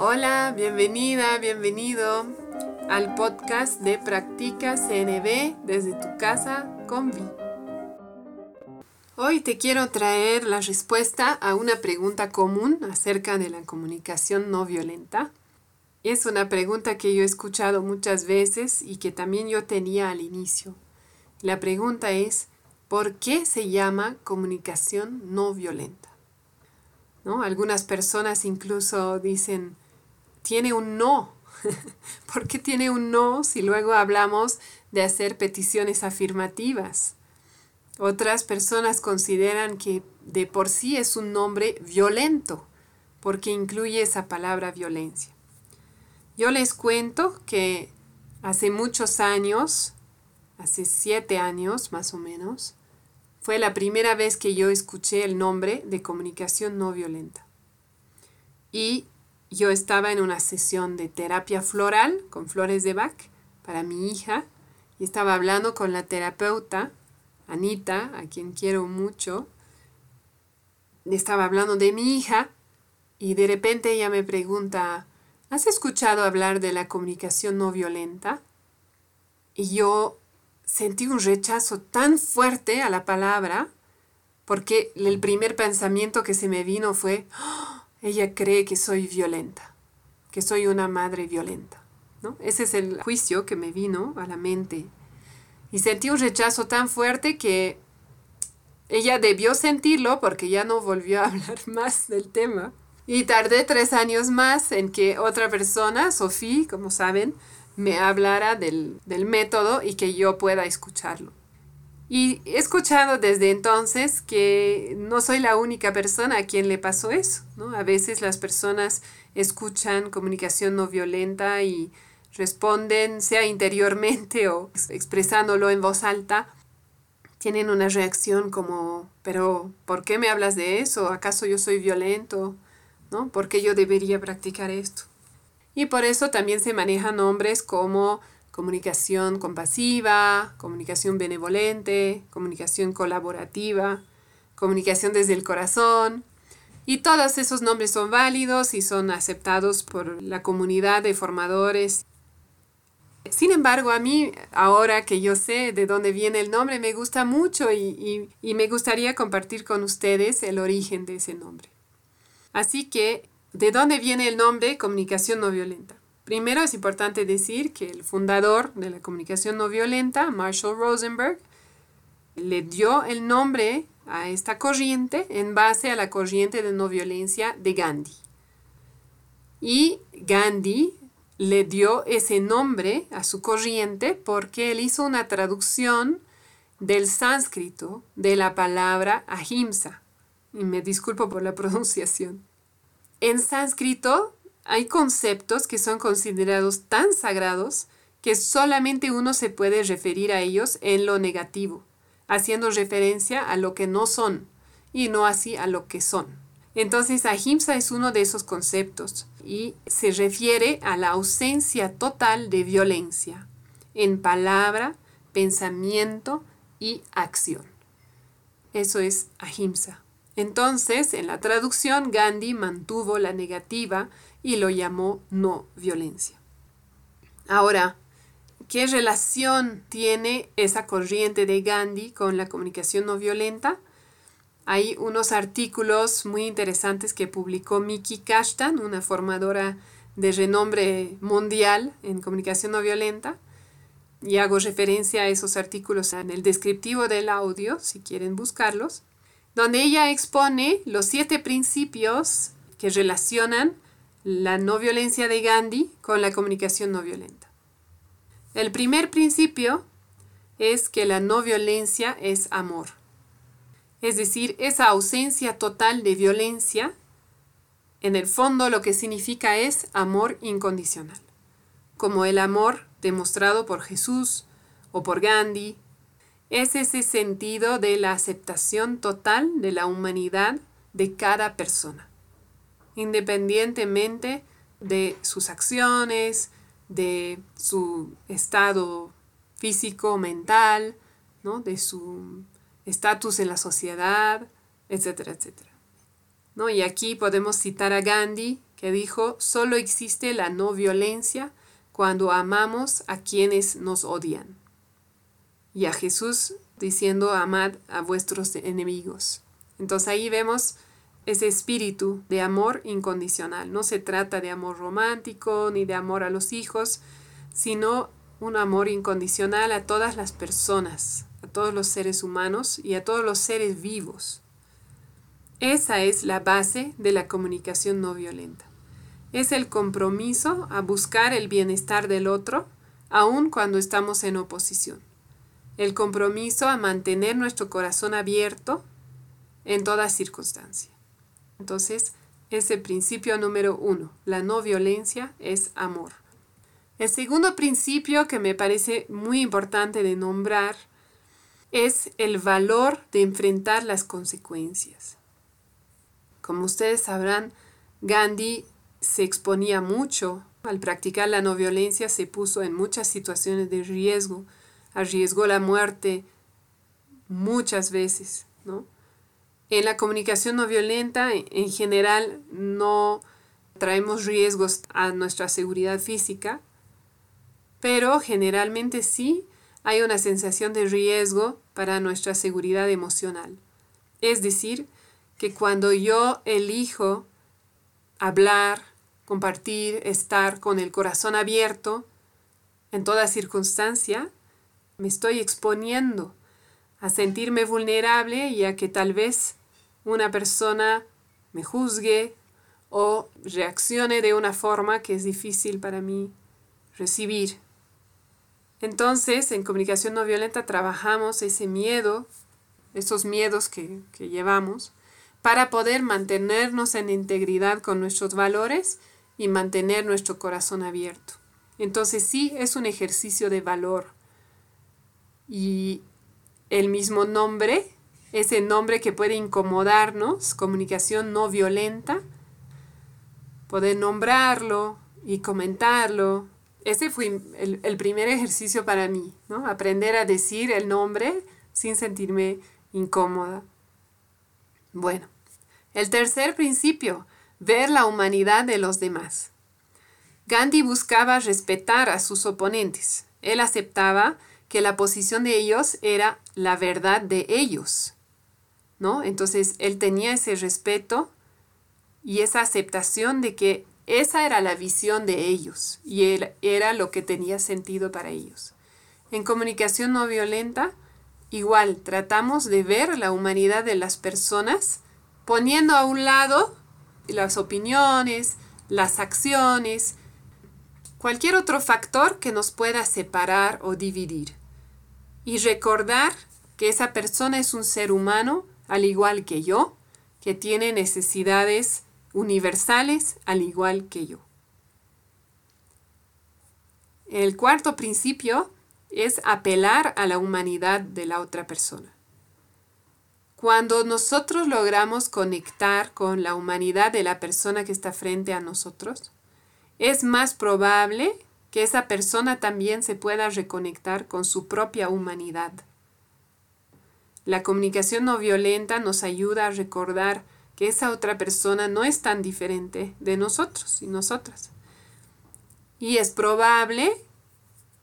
Hola, bienvenida, bienvenido al podcast de Practica CNB desde tu casa con Vi. Hoy te quiero traer la respuesta a una pregunta común acerca de la comunicación no violenta. Es una pregunta que yo he escuchado muchas veces y que también yo tenía al inicio. La pregunta es, ¿por qué se llama comunicación no violenta? ¿No? Algunas personas incluso dicen, tiene un no. ¿Por qué tiene un no si luego hablamos de hacer peticiones afirmativas? Otras personas consideran que de por sí es un nombre violento, porque incluye esa palabra violencia. Yo les cuento que hace muchos años, hace siete años más o menos, fue la primera vez que yo escuché el nombre de comunicación no violenta. Y yo estaba en una sesión de terapia floral con flores de Bach para mi hija y estaba hablando con la terapeuta, Anita, a quien quiero mucho. Estaba hablando de mi hija y de repente ella me pregunta, ¿has escuchado hablar de la comunicación no violenta? Y yo sentí un rechazo tan fuerte a la palabra porque el primer pensamiento que se me vino fue, ¡Oh! Ella cree que soy violenta, que soy una madre violenta. ¿no? Ese es el juicio que me vino a la mente. Y sentí un rechazo tan fuerte que ella debió sentirlo porque ya no volvió a hablar más del tema. Y tardé tres años más en que otra persona, Sofía, como saben, me hablara del, del método y que yo pueda escucharlo. Y he escuchado desde entonces que no soy la única persona a quien le pasó eso, ¿no? A veces las personas escuchan comunicación no violenta y responden, sea interiormente o expresándolo en voz alta, tienen una reacción como, pero ¿por qué me hablas de eso? ¿Acaso yo soy violento? ¿No? ¿Por qué yo debería practicar esto? Y por eso también se manejan nombres como comunicación compasiva, comunicación benevolente, comunicación colaborativa, comunicación desde el corazón. Y todos esos nombres son válidos y son aceptados por la comunidad de formadores. Sin embargo, a mí, ahora que yo sé de dónde viene el nombre, me gusta mucho y, y me gustaría compartir con ustedes el origen de ese nombre. Así que, ¿de dónde viene el nombre comunicación no violenta? Primero es importante decir que el fundador de la comunicación no violenta, Marshall Rosenberg, le dio el nombre a esta corriente en base a la corriente de no violencia de Gandhi. Y Gandhi le dio ese nombre a su corriente porque él hizo una traducción del sánscrito de la palabra ahimsa. Y me disculpo por la pronunciación. En sánscrito hay conceptos que son considerados tan sagrados que solamente uno se puede referir a ellos en lo negativo, haciendo referencia a lo que no son y no así a lo que son. Entonces, ahimsa es uno de esos conceptos y se refiere a la ausencia total de violencia en palabra, pensamiento y acción. Eso es ahimsa. Entonces, en la traducción, Gandhi mantuvo la negativa y lo llamó no violencia. Ahora, ¿qué relación tiene esa corriente de Gandhi con la comunicación no violenta? Hay unos artículos muy interesantes que publicó Miki Kashtan, una formadora de renombre mundial en comunicación no violenta. Y hago referencia a esos artículos en el descriptivo del audio, si quieren buscarlos, donde ella expone los siete principios que relacionan la no violencia de Gandhi con la comunicación no violenta. El primer principio es que la no violencia es amor. Es decir, esa ausencia total de violencia, en el fondo lo que significa es amor incondicional, como el amor demostrado por Jesús o por Gandhi. Es ese sentido de la aceptación total de la humanidad de cada persona independientemente de sus acciones, de su estado físico, mental, ¿no? de su estatus en la sociedad, etcétera, etcétera. ¿No? Y aquí podemos citar a Gandhi que dijo, solo existe la no violencia cuando amamos a quienes nos odian. Y a Jesús diciendo, amad a vuestros enemigos. Entonces ahí vemos ese espíritu de amor incondicional. No se trata de amor romántico ni de amor a los hijos, sino un amor incondicional a todas las personas, a todos los seres humanos y a todos los seres vivos. Esa es la base de la comunicación no violenta. Es el compromiso a buscar el bienestar del otro, aun cuando estamos en oposición. El compromiso a mantener nuestro corazón abierto en toda circunstancia. Entonces, ese principio número uno, la no violencia es amor. El segundo principio que me parece muy importante de nombrar es el valor de enfrentar las consecuencias. Como ustedes sabrán, Gandhi se exponía mucho al practicar la no violencia, se puso en muchas situaciones de riesgo, arriesgó la muerte muchas veces, ¿no? En la comunicación no violenta, en general, no traemos riesgos a nuestra seguridad física, pero generalmente sí hay una sensación de riesgo para nuestra seguridad emocional. Es decir, que cuando yo elijo hablar, compartir, estar con el corazón abierto, en toda circunstancia, me estoy exponiendo a sentirme vulnerable y a que tal vez una persona me juzgue o reaccione de una forma que es difícil para mí recibir. Entonces, en comunicación no violenta trabajamos ese miedo, esos miedos que, que llevamos, para poder mantenernos en integridad con nuestros valores y mantener nuestro corazón abierto. Entonces sí, es un ejercicio de valor. Y el mismo nombre ese nombre que puede incomodarnos, comunicación no violenta, poder nombrarlo y comentarlo. Ese fue el, primer ejercicio para mí, ¿no? Aprender a decir el nombre sin sentirme incómoda. Bueno, el tercer principio, ver la humanidad de los demás. Gandhi buscaba respetar a sus oponentes. Él aceptaba que la posición de ellos era la verdad de ellos ¿no? Entonces él tenía ese respeto y esa aceptación de que esa era la visión de ellos y era lo que tenía sentido para ellos. En comunicación no violenta, igual tratamos de ver la humanidad de las personas poniendo a un lado las opiniones, las acciones, cualquier otro factor que nos pueda separar o dividir. Y recordar que esa persona es un ser humano al igual que yo, que tiene necesidades universales al igual que yo. El cuarto principio es apelar a la humanidad de la otra persona. Cuando nosotros logramos conectar con la humanidad de la persona que está frente a nosotros, es más probable que esa persona también se pueda reconectar con su propia humanidad. La comunicación no violenta nos ayuda a recordar que esa otra persona no es tan diferente de nosotros y nosotras. Y es probable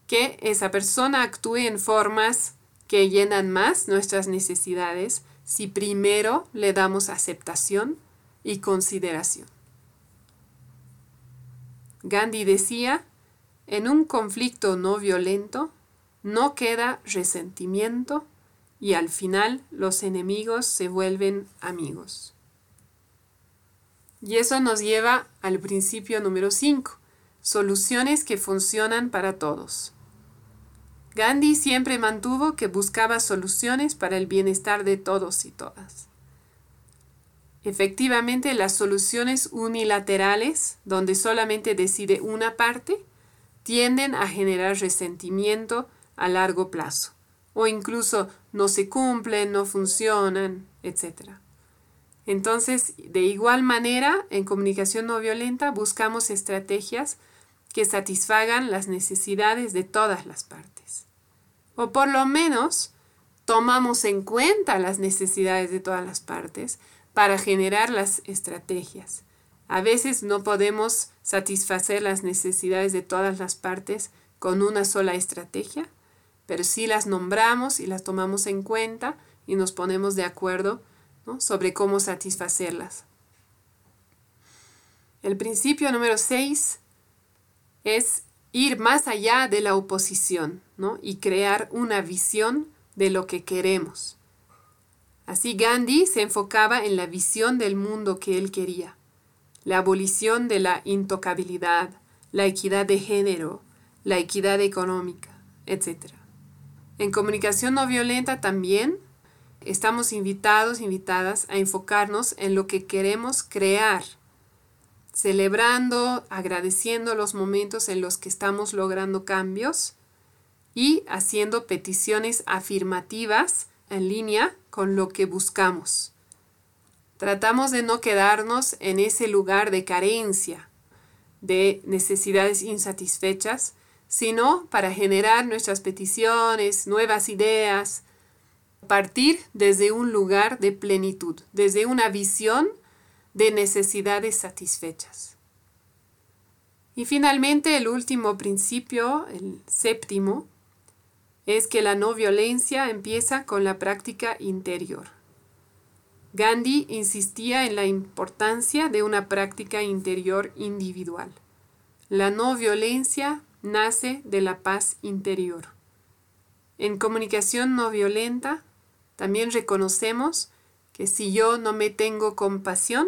que esa persona actúe en formas que llenan más nuestras necesidades si primero le damos aceptación y consideración. Gandhi decía, en un conflicto no violento no queda resentimiento, y al final los enemigos se vuelven amigos. Y eso nos lleva al principio número 5, soluciones que funcionan para todos. Gandhi siempre mantuvo que buscaba soluciones para el bienestar de todos y todas. Efectivamente, las soluciones unilaterales, donde solamente decide una parte, tienden a generar resentimiento a largo plazo o incluso no se cumplen, no funcionan, etc. Entonces, de igual manera, en comunicación no violenta buscamos estrategias que satisfagan las necesidades de todas las partes. O por lo menos, tomamos en cuenta las necesidades de todas las partes para generar las estrategias. A veces no podemos satisfacer las necesidades de todas las partes con una sola estrategia, pero sí las nombramos y las tomamos en cuenta y nos ponemos de acuerdo sobre cómo satisfacerlas. El principio número 6 es ir más allá de la oposición y crear una visión de lo que queremos. Así Gandhi se enfocaba en la visión del mundo que él quería, la abolición de la intocabilidad, la equidad de género, la equidad económica, etc. En comunicación no violenta también estamos invitados, invitadas a enfocarnos en lo que queremos crear, celebrando, agradeciendo los momentos en los que estamos logrando cambios y haciendo peticiones afirmativas en línea con lo que buscamos. Tratamos de no quedarnos en ese lugar de carencia, de necesidades insatisfechas, sino para generar nuestras peticiones, nuevas ideas, partir desde un lugar de plenitud, desde una visión de necesidades satisfechas. Y finalmente el último principio, el séptimo, es que la no violencia empieza con la práctica interior. Gandhi insistía en la importancia de una práctica interior individual. La no violencia nace de la paz interior. En comunicación no violenta también reconocemos que si yo no me tengo compasión,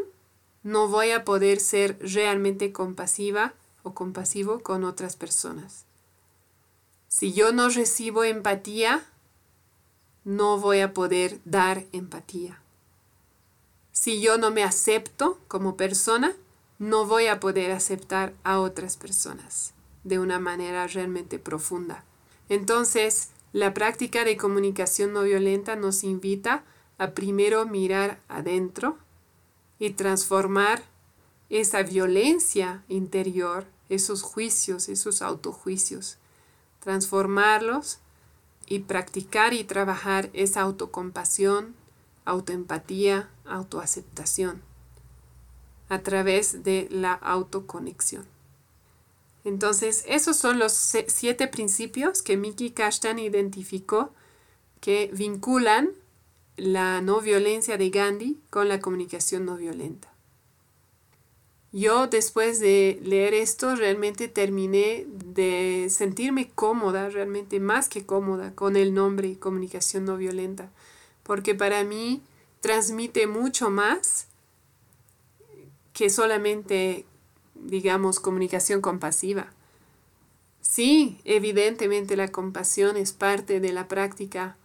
no voy a poder ser realmente compasiva o compasivo con otras personas. Si yo no recibo empatía, no voy a poder dar empatía. Si yo no me acepto como persona, no voy a poder aceptar a otras personas de una manera realmente profunda. Entonces, la práctica de comunicación no violenta nos invita a primero mirar adentro y transformar esa violencia interior, esos juicios, esos autojuicios, transformarlos y practicar y trabajar esa autocompasión, autoempatía, autoaceptación a través de la autoconexión. Entonces, esos son los siete principios que Miki Kashtan identificó que vinculan la no violencia de Gandhi con la comunicación no violenta. Yo después de leer esto realmente terminé de sentirme cómoda, realmente más que cómoda con el nombre comunicación no violenta, porque para mí transmite mucho más que solamente digamos, comunicación compasiva. Sí, evidentemente la compasión es parte de la práctica,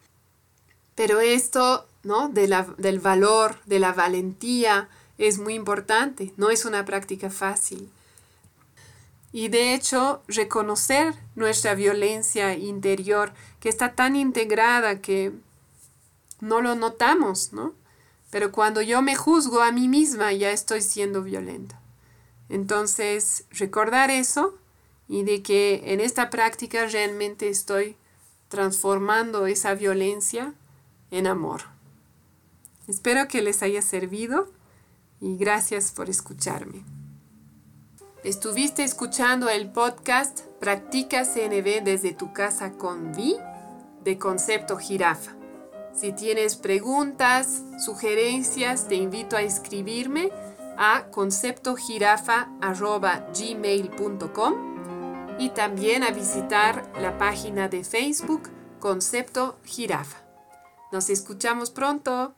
pero esto, ¿no? del valor, de la valentía, es muy importante, no es una práctica fácil. Y de hecho, reconocer nuestra violencia interior, que está tan integrada que no lo notamos, ¿no? Pero cuando yo me juzgo a mí misma, ya estoy siendo violenta. Entonces, recordar eso y de que en esta práctica realmente estoy transformando esa violencia en amor. Espero que les haya servido y gracias por escucharme. Estuviste escuchando el podcast Practica CNB desde tu casa con Vi de Concepto Jirafa. Si tienes preguntas, sugerencias, te invito a escribirme a conceptojirafa.gmail.com y también a visitar la página de Facebook Concepto Jirafa. Nos escuchamos pronto.